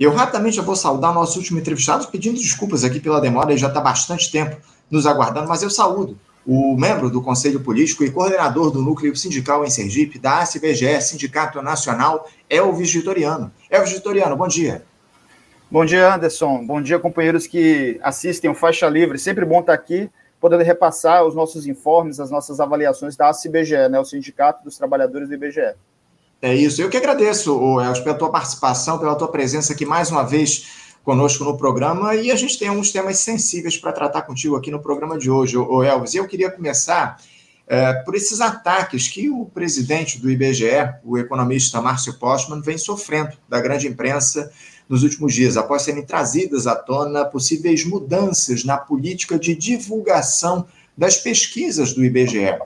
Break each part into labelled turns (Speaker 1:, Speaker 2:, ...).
Speaker 1: Eu rapidamente já vou saudar nosso último entrevistado, pedindo desculpas aqui pela demora, ele já está bastante tempo nos aguardando, mas eu saúdo o membro do Conselho Político e coordenador do Núcleo Sindical em Sergipe, da ACBGE, Sindicato Nacional, Elvis Vitoriano. Elvis Vitoriano, bom dia.
Speaker 2: Bom dia, Anderson. Bom dia, companheiros que assistem o Faixa Livre. Sempre bom estar aqui, podendo repassar os nossos informes, as nossas avaliações da ACBGE, né, o Sindicato dos Trabalhadores do IBGE.
Speaker 1: É isso. Eu que agradeço, Elcio, pela tua participação, pela tua presença aqui mais uma vez conosco no programa. E a gente tem alguns temas sensíveis para tratar contigo aqui no programa de hoje, o Elvis. Eu queria começar é, por esses ataques que o presidente do IBGE, o economista Márcio Postman, vem sofrendo da grande imprensa nos últimos dias, após serem trazidas à tona possíveis mudanças na política de divulgação das pesquisas do IBGE.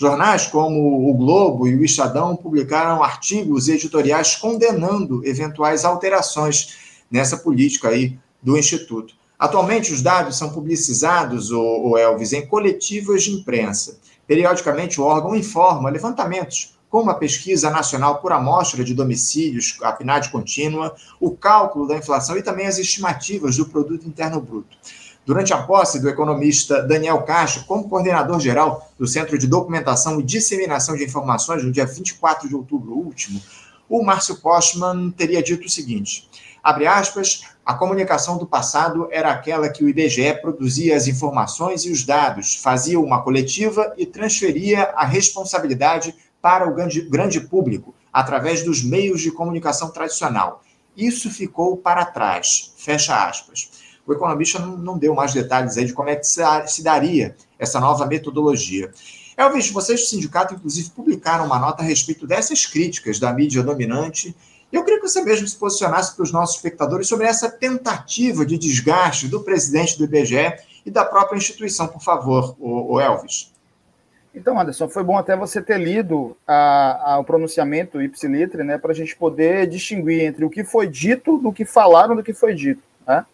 Speaker 1: Jornais como o Globo e o Estadão publicaram artigos editoriais condenando eventuais alterações nessa política aí do Instituto. Atualmente, os dados são publicizados, o Elvis, em coletivas de imprensa. Periodicamente, o órgão informa levantamentos, como a pesquisa nacional por amostra de domicílios, a PNAD contínua, o cálculo da inflação e também as estimativas do produto interno bruto. Durante a posse do economista Daniel Castro como coordenador geral do Centro de Documentação e Disseminação de Informações, no dia 24 de outubro último, o Márcio Postman teria dito o seguinte: abre aspas, a comunicação do passado era aquela que o IBGE produzia as informações e os dados, fazia uma coletiva e transferia a responsabilidade para o grande, grande público através dos meios de comunicação tradicional. Isso ficou para trás. Fecha aspas o economista não, não deu mais detalhes aí de como é que se, daria essa nova metodologia. Elvis, vocês do sindicato, inclusive, publicaram uma nota a respeito dessas críticas da mídia dominante. Eu queria que você mesmo se posicionasse para os nossos espectadores sobre essa tentativa de desgaste do presidente do IBGE e da própria instituição, por favor, o, o Elvis.
Speaker 2: Então, Anderson, foi bom até você ter lido a, a, o pronunciamento ipsilitre, né, para a gente poder distinguir entre o que foi dito do que falaram do que foi dito. Né?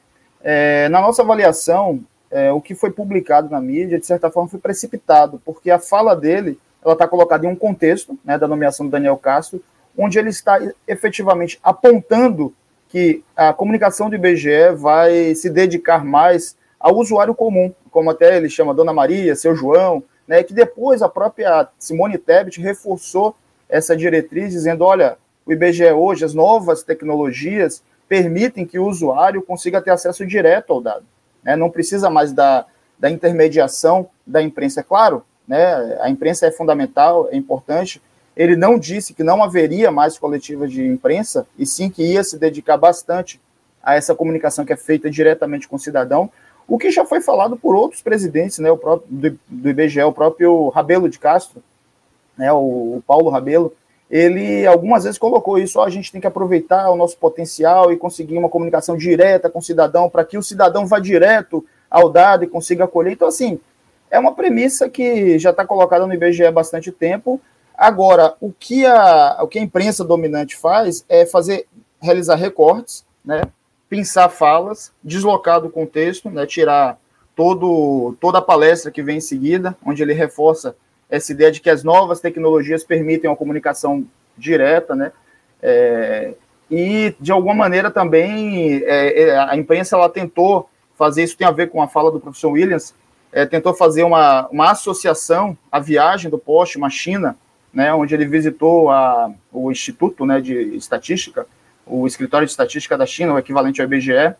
Speaker 2: É, na nossa avaliação, é, o que foi publicado na mídia, de certa forma, foi precipitado, porque a fala dele ela está colocada em um contexto né, da nomeação do Daniel Castro, onde ele está efetivamente apontando que a comunicação do IBGE vai se dedicar mais ao usuário comum, como até ele chama Dona Maria, seu João, né, que depois a própria Simone Tebet reforçou essa diretriz, dizendo: olha, o IBGE hoje, as novas tecnologias, permitem que o usuário consiga ter acesso direto ao dado. Né? Não precisa mais da, da intermediação da imprensa. É claro, né? a imprensa é fundamental, é importante. Ele não disse que não haveria mais coletiva de imprensa, e sim que ia se dedicar bastante a essa comunicação que é feita diretamente com o cidadão, o que já foi falado por outros presidentes, né, o próprio, do, do IBGE, o próprio Rabelo de Castro, né, o, o Paulo Rabelo, ele algumas vezes colocou isso, a gente tem que aproveitar o nosso potencial e conseguir uma comunicação direta com o cidadão, para que o cidadão vá direto ao dado e consiga acolher. Então, assim, é uma premissa que já está colocada no IBGE há bastante tempo. Agora, o que a, o que a imprensa dominante faz é fazer, realizar recortes, né, pensar falas, deslocar do contexto, né, tirar todo, toda a palestra que vem em seguida, onde ele reforça essa ideia de que as novas tecnologias permitem uma comunicação direta, né? É, e de alguma maneira também é, é, a imprensa ela tentou fazer isso tem a ver com a fala do professor Williams, é, tentou fazer uma, uma associação à viagem do Poste, uma China, né, onde ele visitou a, o Instituto né, de Estatística, o Escritório de Estatística da China, o equivalente ao IBGE,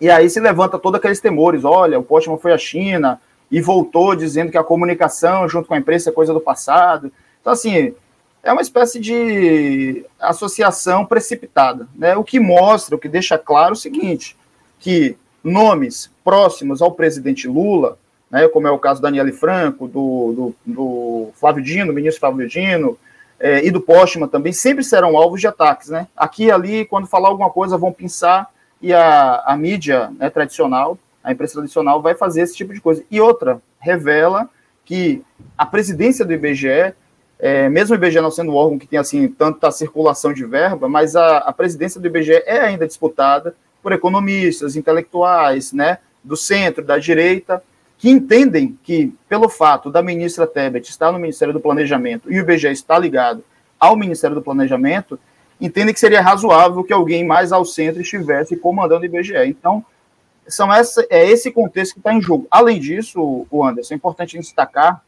Speaker 2: e aí se levanta todos aqueles temores, olha, o Postman foi à China, e voltou dizendo que a comunicação junto com a imprensa é coisa do passado. Então, assim, é uma espécie de associação precipitada, né? O que mostra, o que deixa claro o seguinte, que nomes próximos ao presidente Lula, né, como é o caso da Daniele Franco, do, do, do Flávio Dino, ministro Flávio Dino, é, e do Postman também, sempre serão alvos de ataques, né? Aqui e ali, quando falar alguma coisa, vão pensar, e a, a mídia né, tradicional a imprensa tradicional vai fazer esse tipo de coisa. E outra, revela que a presidência do IBGE, é, mesmo o IBGE não sendo um órgão que tem assim tanta circulação de verba, mas a, a presidência do IBGE é ainda disputada por economistas, intelectuais, né, do centro, da direita, que entendem que, pelo fato da ministra Tebet estar no Ministério do Planejamento e o IBGE estar ligado ao Ministério do Planejamento, entendem que seria razoável que alguém mais ao centro estivesse comandando o IBGE. Então, são essa, é esse contexto que está em jogo. Além disso, o Anderson, é importante destacar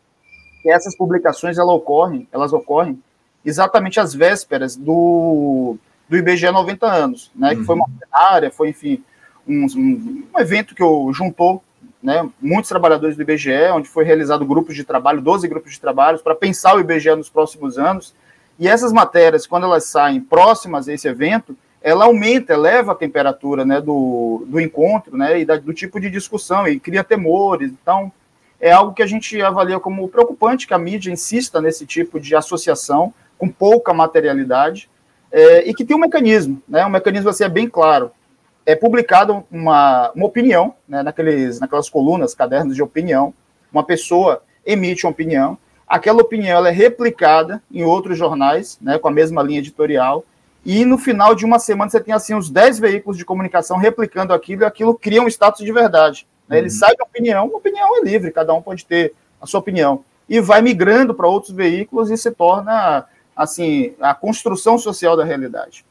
Speaker 2: que essas publicações elas ocorrem, elas ocorrem exatamente às vésperas do, do IBGE 90 anos, né? Uhum. Que foi uma área, foi, enfim, um, um, um evento que juntou né, muitos trabalhadores do IBGE, onde foi realizado grupos de trabalho, 12 grupos de trabalho, para pensar o IBGE nos próximos anos. E essas matérias, quando elas saem próximas a esse evento, ela aumenta, eleva a temperatura né, do, do encontro né, e da, do tipo de discussão e cria temores. Então, é algo que a gente avalia como preocupante que a mídia insista nesse tipo de associação com pouca materialidade é, e que tem um mecanismo, né, um mecanismo assim é bem claro. É publicado uma, uma opinião, né, naqueles, naquelas colunas, cadernos de opinião, uma pessoa emite uma opinião, aquela opinião é replicada em outros jornais, né, com a mesma linha editorial, e no final de uma semana você tem assim uns 10 veículos de comunicação replicando aquilo, e aquilo cria um status de verdade. Né? Ele uhum. sai da opinião, a opinião é livre, cada um pode ter a sua opinião. E vai migrando para outros veículos e se torna assim a construção social da realidade.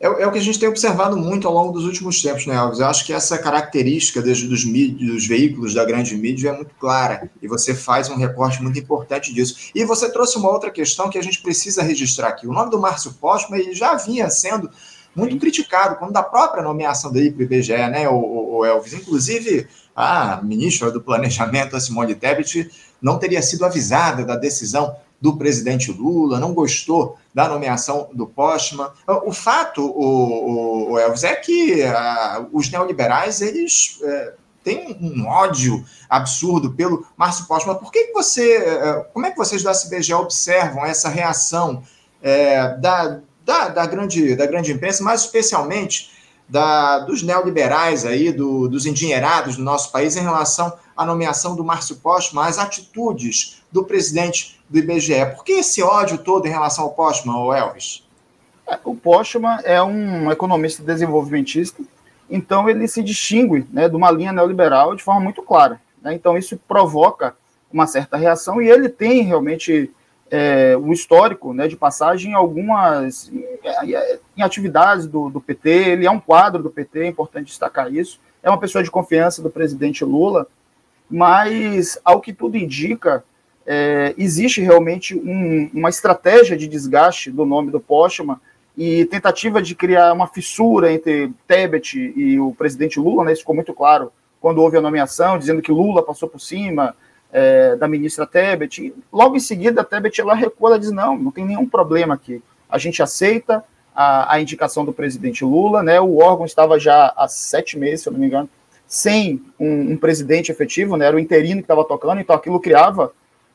Speaker 1: É, é, o que a gente tem observado muito ao longo dos últimos tempos, né, Alves? Eu acho que essa característica dos, dos, dos, veículos da grande mídia é muito clara e você faz um recorte muito importante disso. E você trouxe uma outra questão que a gente precisa registrar aqui. O nome do Márcio Postma ele já vinha sendo muito criticado, quando da própria nomeação dele para o IBGE, né, o, o, Elvis? Inclusive, a ministra do Planejamento, a Simone Tebet, não teria sido avisada da decisão do presidente Lula, não gostou da nomeação do Postman. O fato, o, o Elvis, é que uh, os neoliberais, eles... Uh, têm um ódio absurdo pelo Márcio Postman. Por que, que você, uh, como é que vocês do SBG observam essa reação é, da, da, da, grande, da grande imprensa, mais especialmente da, dos neoliberais aí, do, dos endinheirados do nosso país em relação à nomeação do Márcio Postman, as atitudes do presidente do IBGE. Por que esse ódio todo em relação ao Postman, Elvis?
Speaker 2: É, o Postman é um economista desenvolvimentista, então ele se distingue né, de uma linha neoliberal de forma muito clara. Né? Então isso provoca uma certa reação e ele tem realmente é, um histórico né, de passagem em algumas em atividades do, do, PT, ele é um quadro do PT, é importante destacar isso, é uma pessoa de confiança do presidente Lula, mas, ao que tudo indica, é, existe realmente um, uma estratégia de desgaste do nome do Postman e tentativa de criar uma fissura entre Tebet e o presidente Lula, né, isso ficou muito claro quando houve a nomeação, dizendo que Lula passou por cima, é, da ministra Tebet. Logo em seguida, a Tebet ela recua, ela diz: não, não tem nenhum problema aqui. A gente aceita a, a indicação do presidente Lula, né? O órgão estava já há sete meses, se eu não me engano, sem um, um presidente efetivo, né? Era o interino que estava tocando, então aquilo criava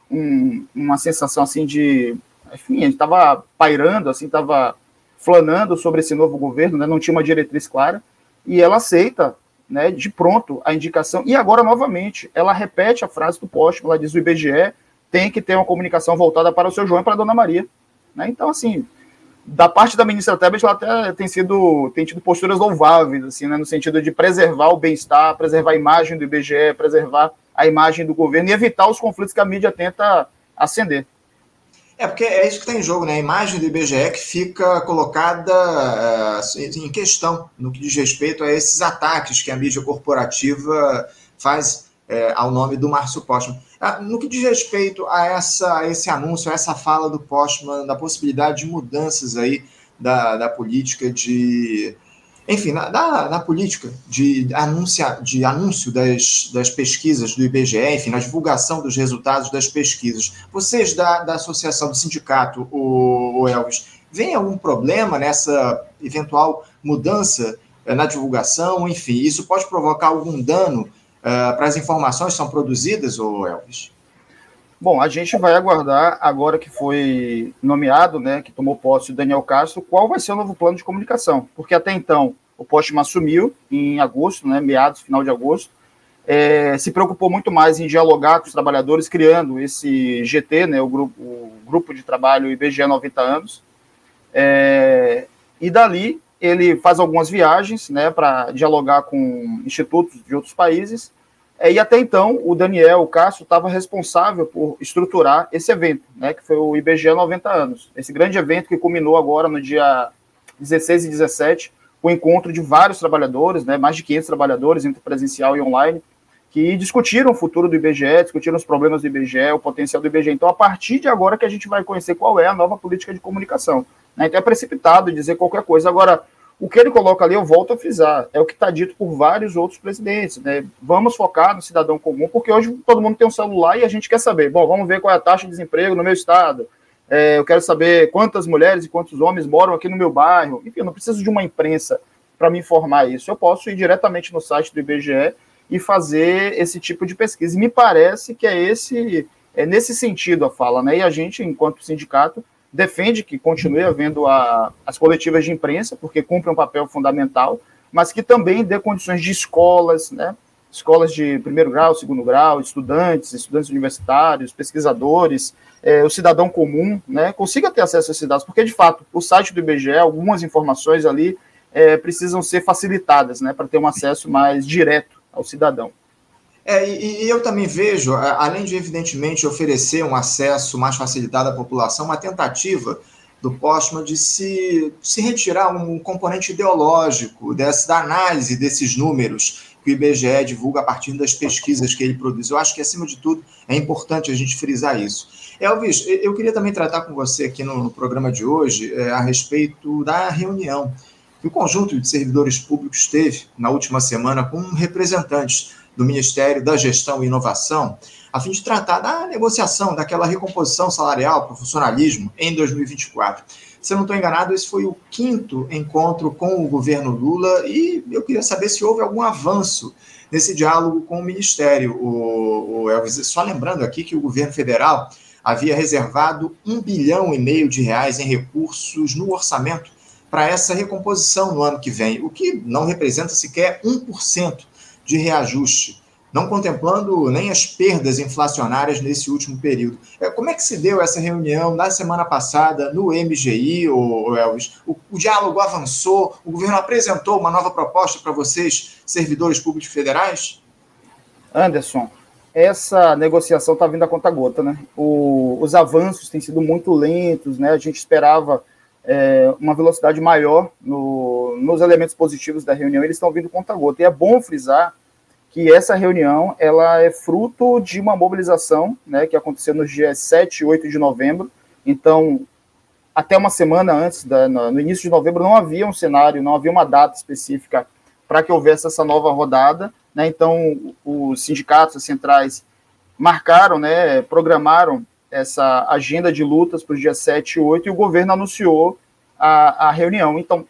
Speaker 2: um, uma sensação assim de. Enfim, gente estava pairando, assim, estava flanando sobre esse novo governo, né? Não tinha uma diretriz clara. E ela aceita né, de pronto a indicação. E agora, novamente, ela repete a frase do poste, ela diz o IBGE tem que ter uma comunicação voltada para o seu João e para a Dona Maria. Né? Então, assim, da parte da ministra Tebet, ela até tem, sido, tem tido posturas louváveis, assim, né, no sentido de preservar o bem-estar, preservar a imagem do IBGE, preservar a imagem do governo e evitar os conflitos que a mídia tenta acender.
Speaker 1: É, porque é isso que está em jogo, né? A imagem do IBGE que fica colocada uh, em questão no que diz respeito a esses ataques que a mídia corporativa faz uh, ao nome do Márcio Postman. Uh, no que diz respeito a, essa, a esse anúncio, a essa fala do Postman, da possibilidade de mudanças aí da, da política de enfim, na, na, na, política de, anuncia, de anúncio das, das pesquisas do IBGE, enfim, na divulgação dos resultados das pesquisas, vocês da, da associação do sindicato, o, o Elvis, vem algum problema nessa eventual mudança eh, na divulgação? Enfim, isso pode provocar algum dano uh, para as informações que são produzidas, o Elvis?
Speaker 2: Bom, a gente vai aguardar, agora que foi nomeado, né, que tomou posse o Daniel Castro, qual vai ser o novo plano de comunicação. Porque até então o Postman assumiu em agosto, né, meados, final de agosto, é, se preocupou muito mais em dialogar com os trabalhadores, criando esse GT, né, o, grupo, o grupo de trabalho IBGE 90 anos. É, e dali ele faz algumas viagens né, para dialogar com institutos de outros países é, e até então, o Daniel, o Cássio, estava responsável por estruturar esse evento, né, que foi o IBGE 90 anos. Esse grande evento que culminou agora no dia 16 e 17, o encontro de vários trabalhadores, né, mais de 500 trabalhadores entre presencial e online, que discutiram o futuro do IBGE, discutiram os problemas do IBGE, o potencial do IBGE. Então, a partir de agora que a gente vai conhecer qual é a nova política de comunicação. Né? Então, é precipitado dizer qualquer coisa. Agora, o que ele coloca ali, eu volto a frisar, é o que está dito por vários outros presidentes. Né? Vamos focar no cidadão comum, porque hoje todo mundo tem um celular e a gente quer saber. Bom, vamos ver qual é a taxa de desemprego no meu estado. É, eu quero saber quantas mulheres e quantos homens moram aqui no meu bairro. Enfim, eu não preciso de uma imprensa para me informar isso. Eu posso ir diretamente no site do IBGE e fazer esse tipo de pesquisa. E me parece que é esse é nesse sentido a fala, né? E a gente, enquanto sindicato, defende que continue havendo a, as coletivas de imprensa, porque cumpre um papel fundamental, mas que também dê condições de escolas, né? Escolas de primeiro grau, segundo grau, estudantes, estudantes universitários, pesquisadores, é, o cidadão comum, né? Consiga ter acesso a esses dados, porque de fato o site do IBGE, algumas informações ali é, precisam ser facilitadas, né? Para ter um acesso mais direto ao cidadão.
Speaker 1: É, e, e, eu também vejo, além de, evidentemente, oferecer um acesso mais facilitado à população, uma tentativa do Postman de se, se retirar um componente ideológico dessa, da análise desses números que o IBGE divulga a partir das pesquisas que ele produz. Eu acho que, acima de tudo, é importante a gente frisar isso. Elvis, eu queria também tratar com você aqui no, no programa de hoje é, a respeito da reunião que o conjunto de servidores públicos teve na última semana com representantes do Ministério da Gestão e Inovação, a fim de tratar da negociação, daquela recomposição salarial para o funcionalismo em 2024. Se eu não estou enganado, esse foi o quinto encontro com o governo Lula e eu queria saber se houve algum avanço nesse diálogo com o Ministério. O, o Elvis, só lembrando aqui que o governo federal havia reservado um bilhão e meio de reais em recursos no orçamento para essa recomposição no ano que vem, o que não representa sequer 1% de reajuste, não contemplando nem as perdas inflacionárias nesse último período. É, como é que se deu essa reunião na semana passada no MGI, o Elvis? O, o diálogo avançou, o governo apresentou uma nova proposta para vocês, servidores públicos federais?
Speaker 2: Anderson, essa negociação está vindo a conta gota, né? O, os avanços têm sido muito lentos, né? A gente esperava é, uma velocidade maior no, nos elementos positivos da reunião, eles estão vindo conta gota. E é bom frisar que essa reunião ela é fruto de uma mobilização né, que aconteceu nos dias 7 e 8 de novembro. Então, até uma semana antes, da, no início de novembro, não havia um cenário, não havia uma data específica para que houvesse essa nova rodada. Né? Então, os sindicatos as centrais marcaram, né, programaram essa agenda de lutas para os dias 7 e 8 e o governo anunciou a, a reunião. Então,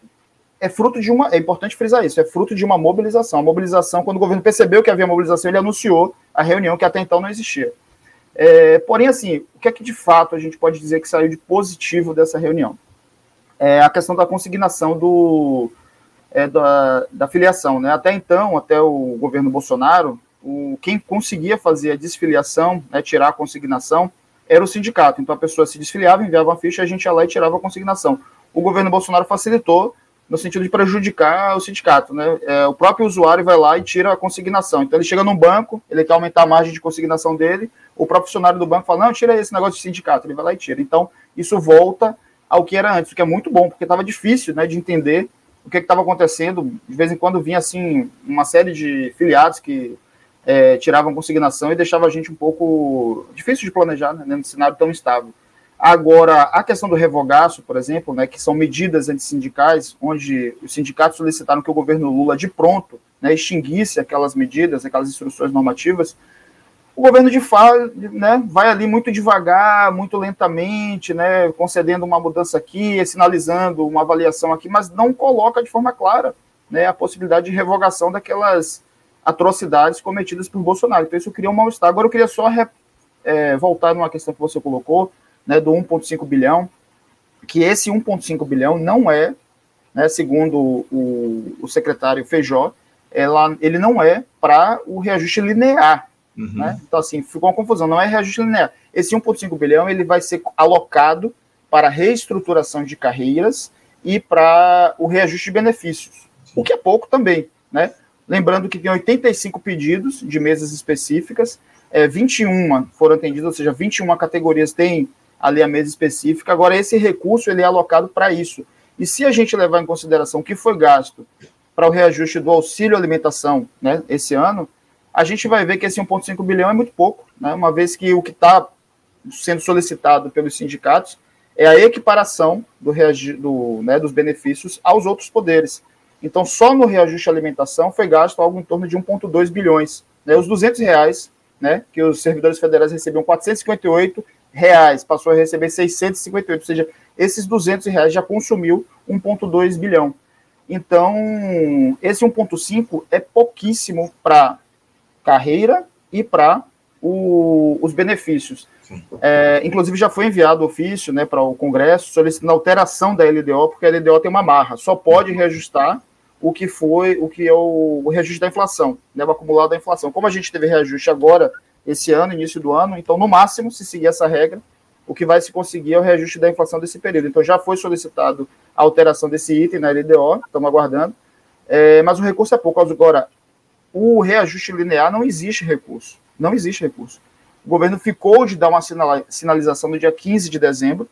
Speaker 2: é fruto de uma. É importante frisar isso, é fruto de uma mobilização. A mobilização, quando o governo percebeu que havia mobilização, ele anunciou a reunião que até então não existia. É, porém, assim, o que é que de fato a gente pode dizer que saiu de positivo dessa reunião? É a questão da consignação do, é, da, da filiação. Né? Até então, até o governo Bolsonaro, o, quem conseguia fazer a desfiliação, né, tirar a consignação, era o sindicato. Então a pessoa se desfiliava, enviava uma ficha, a gente ia lá e tirava a consignação. O governo Bolsonaro facilitou no sentido de prejudicar o sindicato, né? É, o próprio usuário vai lá e tira a consignação. Então ele chega num banco, ele quer aumentar a margem de consignação dele, o próprio funcionário do banco fala: não, tira esse negócio de sindicato, ele vai lá e tira. Então isso volta ao que era antes, o que é muito bom, porque estava difícil, né, de entender o que estava acontecendo. De vez em quando vinha assim uma série de filiados que é, tiravam consignação e deixava a gente um pouco difícil de planejar né, num cenário tão instável. Agora, a questão do revogaço, por exemplo, né, que são medidas antissindicais, onde os sindicatos solicitaram que o governo Lula, de pronto, né, extinguisse aquelas medidas, aquelas instruções normativas, o governo de fato né, vai ali muito devagar, muito lentamente, né, concedendo uma mudança aqui, sinalizando uma avaliação aqui, mas não coloca de forma clara né, a possibilidade de revogação daquelas atrocidades cometidas por Bolsonaro. Então isso cria um mal-estar. Agora eu queria só é, voltar numa questão que você colocou, né, do 1,5 bilhão, que esse 1,5 bilhão não é, né, segundo o, o secretário Feijó, ela, ele não é para o reajuste linear. Uhum. Né? Então, assim, ficou uma confusão, não é reajuste linear. Esse 1,5 bilhão ele vai ser alocado para reestruturação de carreiras e para o reajuste de benefícios, o que é pouco também, né? Lembrando que tem 85 pedidos de mesas específicas, é, 21 foram atendidas, ou seja, 21 categorias têm ali a mesa específica. Agora, esse recurso ele é alocado para isso. E se a gente levar em consideração o que foi gasto para o reajuste do auxílio alimentação né, esse ano, a gente vai ver que esse 1,5 bilhão é muito pouco, né, uma vez que o que está sendo solicitado pelos sindicatos é a equiparação do, do né, dos benefícios aos outros poderes. Então, só no reajuste alimentação foi gasto algo em torno de 1,2 bilhões. Né, os 200 reais né, que os servidores federais recebiam 458 reais, passou a receber 658, ou seja, esses 200 reais já consumiu 1,2 bilhão. Então, esse 1,5 é pouquíssimo para carreira e para os benefícios. É, inclusive, já foi enviado ofício né, para o Congresso solicitando alteração da LDO, porque a LDO tem uma marra, só pode reajustar o que foi, o que é o, o reajuste da inflação, né, o acumulado da inflação. Como a gente teve reajuste agora, esse ano, início do ano, então, no máximo, se seguir essa regra, o que vai se conseguir é o reajuste da inflação desse período. Então, já foi solicitado a alteração desse item na LDO, estamos aguardando, é, mas o recurso é pouco. Agora, o reajuste linear não existe recurso, não existe recurso. O governo ficou de dar uma sinalização no dia 15 de dezembro,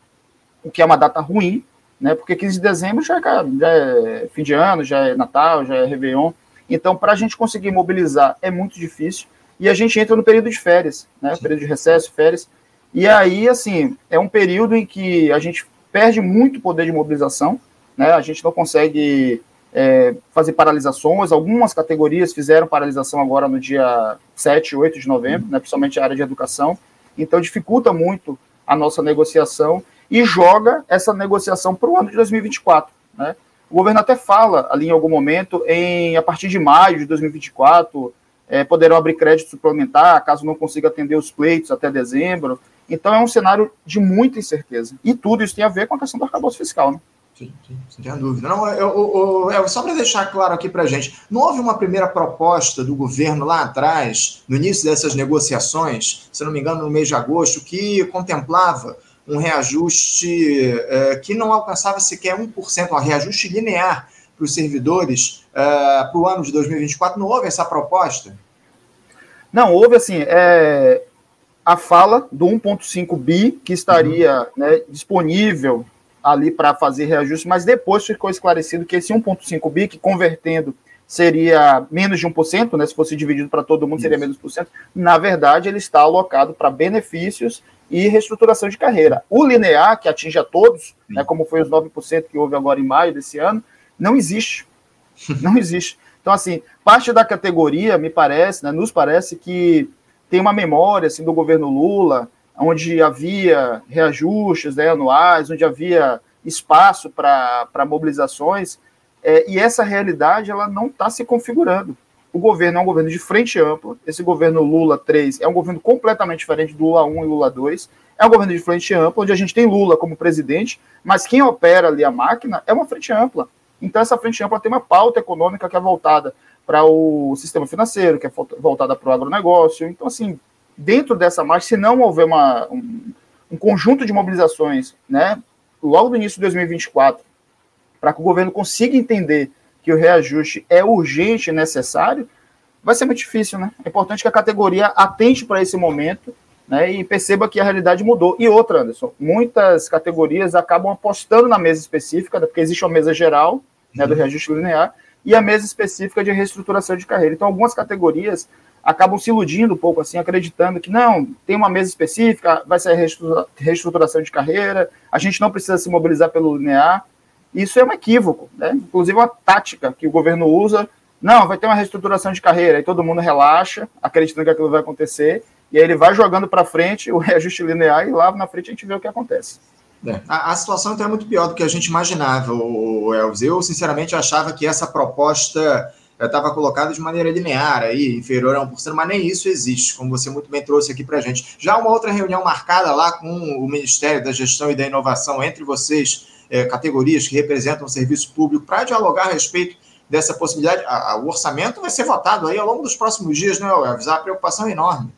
Speaker 2: o que é uma data ruim, né? Porque 15 de dezembro já é, já é fim de ano, já é Natal, já é Réveillon. Então, para a gente conseguir mobilizar é muito difícil. E a gente entra no período de férias, né? Período de recesso, férias. E aí, assim, é um período em que a gente perde muito poder de mobilização, né? A gente não consegue é, fazer paralisações. Algumas categorias fizeram paralisação agora no dia 7, 8 de novembro, né? principalmente a área de educação. Então, dificulta muito a nossa negociação e joga essa negociação para o ano de 2024. Né? O governo até fala ali em algum momento, em a partir de maio de 2024, é, poderão abrir crédito suplementar, caso não consiga atender os pleitos até dezembro. Então é um cenário de muita incerteza. E tudo isso tem a ver com a questão do arcabouço fiscal. Né?
Speaker 1: Sim, sim, sem dúvida. Não, eu, eu, eu, só para deixar claro aqui para gente, não houve uma primeira proposta do governo lá atrás, no início dessas negociações, se não me engano, no mês de agosto, que contemplava um reajuste é, que não alcançava sequer 1%, um reajuste linear para os servidores uh, para o ano de 2024? Não houve essa proposta?
Speaker 2: Não, houve assim, é, a fala do 1,5 bi que estaria uhum. né, disponível ali para fazer reajuste, mas depois ficou esclarecido que esse 1,5 bi, que convertendo seria menos de 1%, né, se fosse dividido para todo mundo, seria menos de 1%, na verdade ele está alocado para benefícios e reestruturação de carreira. O linear, que atinge a todos, né, como foi os 9% que houve agora em maio desse ano, não existe. Não existe. Então, assim, parte da categoria, me parece, né, nos parece que tem uma memória assim, do governo Lula, onde havia reajustes né, anuais, onde havia espaço para mobilizações, é, e essa realidade ela não está se configurando. O governo é um governo de frente ampla, esse governo Lula 3 é um governo completamente diferente do Lula 1 e Lula 2, é um governo de frente ampla, onde a gente tem Lula como presidente, mas quem opera ali a máquina é uma frente ampla. Então, essa frente ampla tem uma pauta econômica que é voltada para o sistema financeiro, que é voltada para o agronegócio. Então, assim, dentro dessa marcha, se não houver uma, um, um conjunto de mobilizações, né, logo no início de 2024, para que o governo consiga entender que o reajuste é urgente e necessário, vai ser muito difícil, né? É importante que a categoria atente para esse momento né, e perceba que a realidade mudou. E outra, Anderson, muitas categorias acabam apostando na mesa específica, porque existe uma mesa geral né, do uhum. reajuste linear e a mesa específica de reestruturação de carreira. Então, algumas categorias acabam se iludindo um pouco, assim, acreditando que não, tem uma mesa específica, vai ser reestruturação de carreira, a gente não precisa se mobilizar pelo linear. Isso é um equívoco, né? inclusive uma tática que o governo usa. Não, vai ter uma reestruturação de carreira, aí todo mundo relaxa, acreditando que aquilo vai acontecer, e aí ele vai jogando para frente o reajuste linear e lá na frente a gente vê o que acontece.
Speaker 1: É, a, a, situação então é muito pior do que a gente imaginava, o, o Elvis. Eu, sinceramente, achava que essa proposta estava colocada de maneira linear, aí, inferior a 1%, mas nem isso existe, como você muito bem trouxe aqui para a gente. Já uma outra reunião marcada lá com o Ministério da Gestão e da Inovação, entre vocês, é, categorias que representam o serviço público, para dialogar a respeito dessa possibilidade. A, a, o orçamento vai ser votado aí ao longo dos próximos dias, né, Elvis? A preocupação é enorme.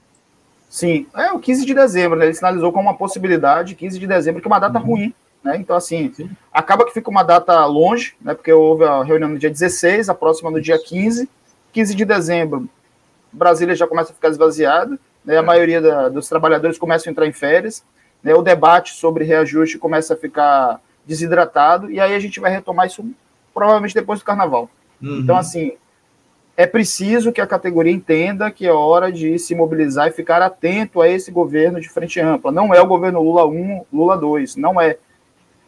Speaker 2: Sim, é o 15 de dezembro, né? Ele sinalizou como uma possibilidade, 15 de dezembro, que é uma data uhum. ruim, né? Então, assim, Sim. acaba que fica uma data longe, né? Porque houve a reunião no dia 16, a próxima no dia 15. 15 de dezembro, Brasília já começa a ficar esvaziada, né? A é. maioria da, dos trabalhadores começa a entrar em férias, né? O debate sobre reajuste começa a ficar desidratado, e aí a gente vai retomar isso provavelmente depois do carnaval. Uhum. Então, assim, é preciso que a categoria entenda que é hora de se mobilizar e ficar atento a esse governo de frente ampla. Não é o governo Lula 1, Lula 2, não é.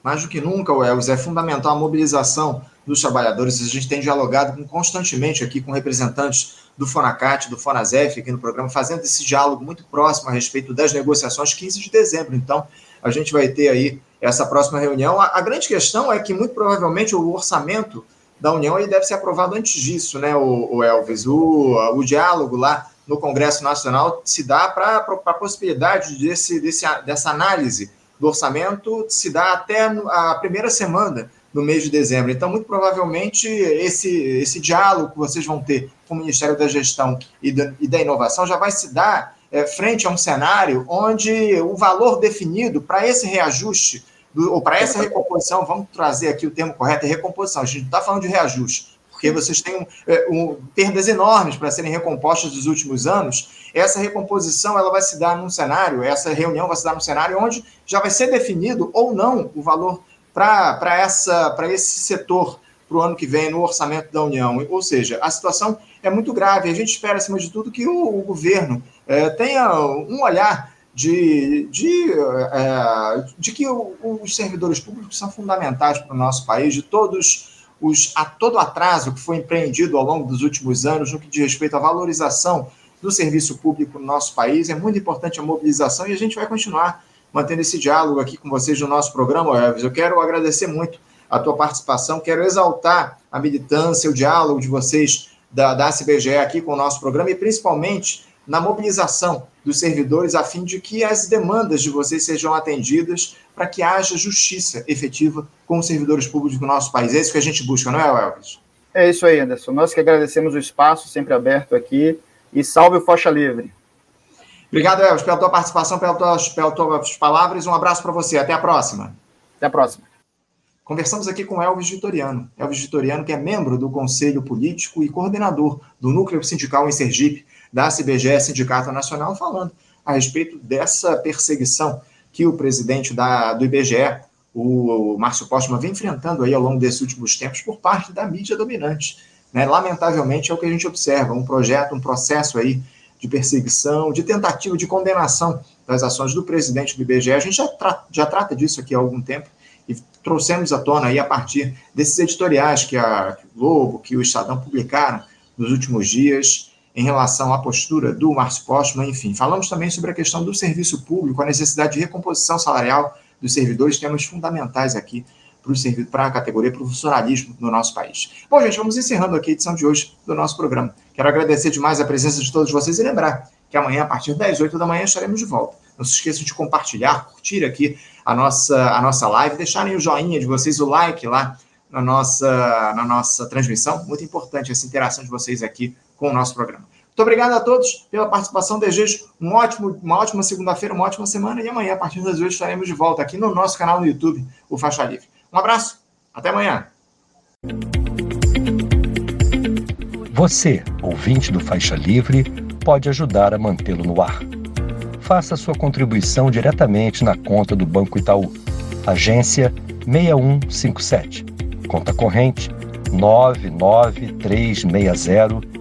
Speaker 1: Mais do que nunca, Wells, é fundamental a mobilização dos trabalhadores. A gente tem dialogado constantemente aqui com representantes do Fonacat, do Fonazef, aqui no programa, fazendo esse diálogo muito próximo a respeito das negociações 15 de dezembro. Então, a gente vai ter aí essa próxima reunião. A, a grande questão é que, muito provavelmente, o orçamento da União ele deve ser aprovado antes disso, né, o, o Elvis? O, o diálogo lá no Congresso Nacional se dá para a possibilidade desse, desse, dessa análise do orçamento se dá até a primeira semana no mês de dezembro. Então, muito provavelmente, esse, esse diálogo que vocês vão ter com o Ministério da Gestão e da, e da Inovação já vai se dar é, frente a um cenário onde o valor definido para esse reajuste, do, ou para essa recomposição, vamos trazer aqui o termo correto, é recomposição, a gente não está falando de reajuste, porque vocês têm um, é, um, perdas enormes para serem recompostas dos últimos anos, essa recomposição ela vai se dar num cenário, essa reunião vai se dar num cenário onde já vai ser definido ou não o valor para esse setor para o ano que vem no orçamento da União. Ou seja, a situação é muito grave. A gente espera, acima de tudo, que o, o governo é, tenha um olhar de, de, é, de que o, os servidores públicos são fundamentais para o nosso país, de todos os, a todo atraso que foi empreendido ao longo dos últimos anos no que diz respeito à valorização do serviço público no nosso país. É muito importante a mobilização e a gente vai continuar mantendo esse diálogo aqui com vocês no nosso programa, Elvis. Eu quero agradecer muito a tua participação, quero exaltar a militância, o diálogo de vocês da, da CBGE aqui com o nosso programa e principalmente na mobilização dos servidores a fim de que as demandas de vocês sejam atendidas para que haja justiça efetiva com os servidores públicos do nosso país. É isso que a gente busca, não é, Elvis?
Speaker 2: É isso aí, Anderson. Nós que agradecemos o espaço sempre aberto aqui e salve o Focha Livre.
Speaker 1: Obrigado, Elvis, pela tua participação, pelas tuas, pelas tuas palavras. Um abraço para você. Até a próxima.
Speaker 2: Até a próxima.
Speaker 1: Conversamos aqui com Elvis Vitoriano. Elvis Vitoriano, que é membro do Conselho Político e coordenador do Núcleo Sindical em Sergipe, da CBGE, Sindicato Nacional, falando a respeito dessa perseguição que o presidente da, do IBGE, o Márcio Postman, vem enfrentando aí ao longo desses últimos tempos por parte da mídia dominante. Né? Lamentavelmente é o que a gente observa, um projeto, um processo aí de perseguição, de tentativa de condenação das ações do presidente do IBGE. A gente já, tra já trata disso aqui há algum tempo e trouxemos à tona aí a partir desses editoriais que a Globo, que o Estadão publicaram nos últimos dias em relação à postura do Márcio Postman, enfim. Falamos também sobre a questão do serviço público, a necessidade de recomposição salarial dos servidores, temas fundamentais aqui para a categoria, para o funcionalismo no nosso país. Bom, gente, vamos encerrando aqui a edição de hoje do nosso programa. Quero agradecer demais a presença de todos vocês e lembrar que amanhã, a partir das 8 da manhã, estaremos de volta. Não se esqueçam de compartilhar, curtir aqui a nossa, a nossa live, deixarem o joinha de vocês, o like lá na nossa, na nossa transmissão. Muito importante essa interação de vocês aqui com o nosso programa. Muito obrigado a todos pela participação. Desejo um ótimo, uma ótima segunda-feira, uma ótima semana. E amanhã, a partir das 8, estaremos de volta aqui no nosso canal no YouTube, o Faixa Livre. Um abraço, até amanhã.
Speaker 3: Você, ouvinte do Faixa Livre, pode ajudar a mantê-lo no ar. Faça sua contribuição diretamente na conta do Banco Itaú, agência 6157, conta corrente 99360,